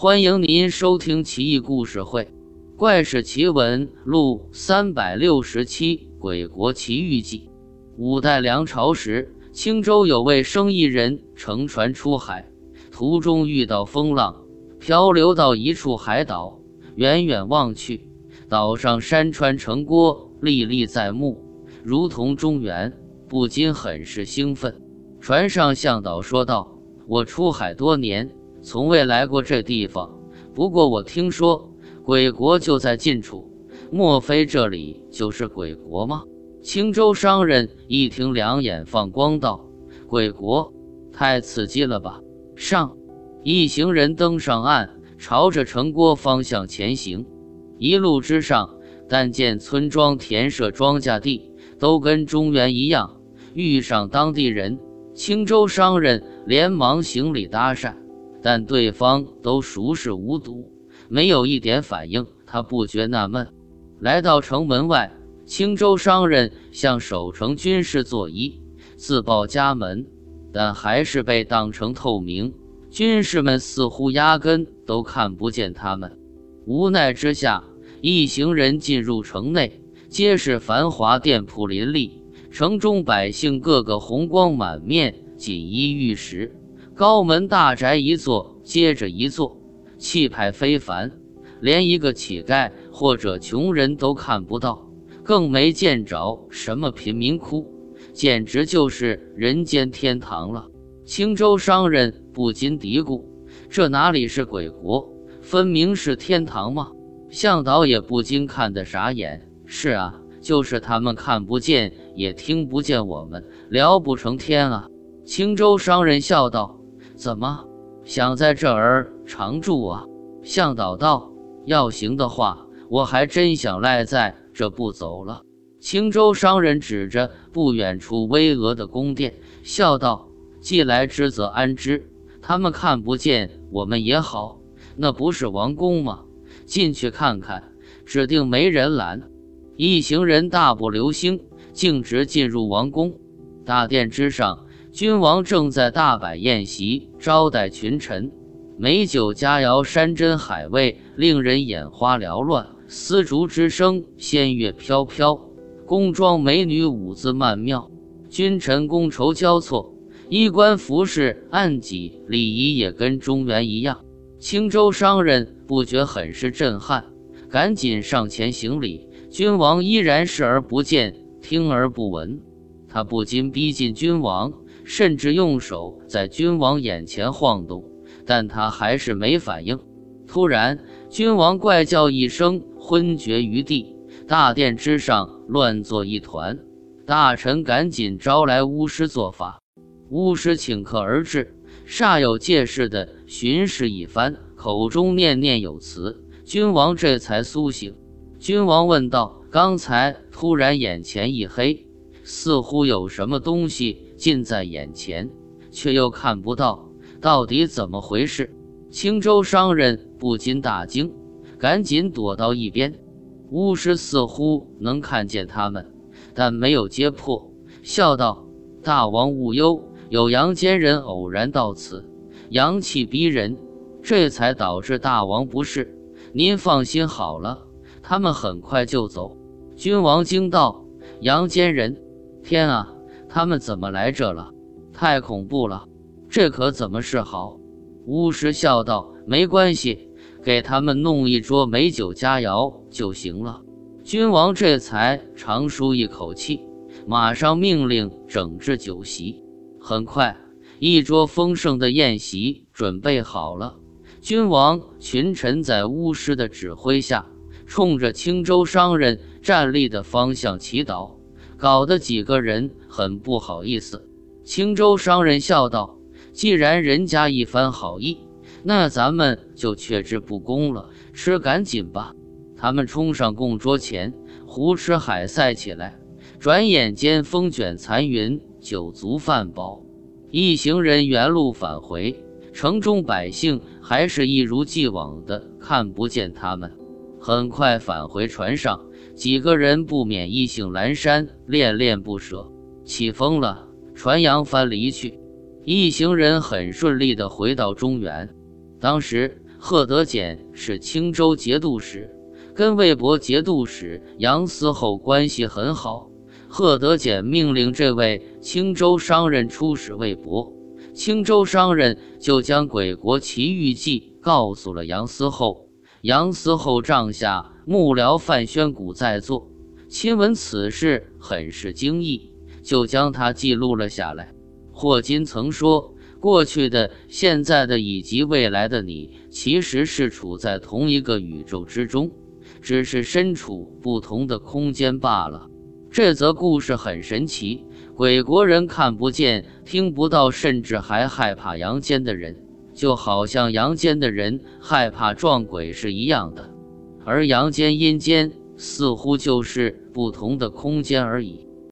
欢迎您收听《奇异故事会·怪事奇闻录》三百六十七《鬼国奇遇记》。五代梁朝时，青州有位生意人乘船出海，途中遇到风浪，漂流到一处海岛。远远望去，岛上山川城郭历历在目，如同中原，不禁很是兴奋。船上向导说道：“我出海多年。”从未来过这地方，不过我听说鬼国就在近处，莫非这里就是鬼国吗？青州商人一听，两眼放光，道：“鬼国，太刺激了吧！”上，一行人登上岸，朝着城郭方向前行。一路之上，但见村庄、田舍、庄稼地都跟中原一样。遇上当地人，青州商人连忙行礼搭讪。但对方都熟视无睹，没有一点反应。他不觉纳闷，来到城门外，青州商人向守城军士作揖，自报家门，但还是被当成透明。军士们似乎压根都看不见他们。无奈之下，一行人进入城内，皆是繁华店铺林立，城中百姓个个红光满面，锦衣玉食。高门大宅一座接着一座，气派非凡，连一个乞丐或者穷人都看不到，更没见着什么贫民窟，简直就是人间天堂了。青州商人不禁嘀咕：这哪里是鬼国，分明是天堂嘛！向导也不禁看得傻眼：是啊，就是他们看不见，也听不见我们，聊不成天啊！青州商人笑道。怎么想在这儿常住啊？向导道：“要行的话，我还真想赖在这不走了。”青州商人指着不远处巍峨的宫殿，笑道：“既来之则安之，他们看不见我们也好。那不是王宫吗？进去看看，指定没人拦。”一行人大步流星，径直进入王宫大殿之上。君王正在大摆宴席招待群臣，美酒佳肴，山珍海味，令人眼花缭乱。丝竹之声，仙乐飘飘，宫装美女舞姿曼妙，君臣觥筹交错，衣冠服饰，按己礼仪也跟中原一样。青州商人不觉很是震撼，赶紧上前行礼。君王依然视而不见，听而不闻，他不禁逼近君王。甚至用手在君王眼前晃动，但他还是没反应。突然，君王怪叫一声，昏厥于地，大殿之上乱作一团。大臣赶紧招来巫师做法。巫师请客而至，煞有介事地巡视一番，口中念念有词，君王这才苏醒。君王问道：“刚才突然眼前一黑，似乎有什么东西？”近在眼前，却又看不到，到底怎么回事？青州商人不禁大惊，赶紧躲到一边。巫师似乎能看见他们，但没有揭破，笑道：“大王勿忧，有阳间人偶然到此，阳气逼人，这才导致大王不适。您放心好了，他们很快就走。”君王惊道：“阳间人？天啊！”他们怎么来这了？太恐怖了，这可怎么是好？巫师笑道：“没关系，给他们弄一桌美酒佳肴就行了。”君王这才长舒一口气，马上命令整治酒席。很快，一桌丰盛的宴席准备好了。君王群臣在巫师的指挥下，冲着青州商人站立的方向祈祷。搞得几个人很不好意思。青州商人笑道：“既然人家一番好意，那咱们就却之不恭了。吃赶紧吧！”他们冲上供桌前，胡吃海塞起来。转眼间，风卷残云，酒足饭饱，一行人原路返回。城中百姓还是一如既往的看不见他们。很快返回船上。几个人不免意兴阑珊，恋恋不舍。起风了，船扬帆离去，一行人很顺利地回到中原。当时贺德简是青州节度使，跟魏博节度使杨思厚关系很好。贺德简命令这位青州商人出使魏博，青州商人就将鬼国奇遇记告诉了杨思厚。杨思厚帐下幕僚范宣古在座，亲闻此事，很是惊异，就将他记录了下来。霍金曾说：“过去的、现在的以及未来的你，其实是处在同一个宇宙之中，只是身处不同的空间罢了。”这则故事很神奇，鬼国人看不见、听不到，甚至还害怕阳间的人，就好像阳间的人害怕撞鬼是一样的。而阳间、阴间似乎就是不同的空间而已。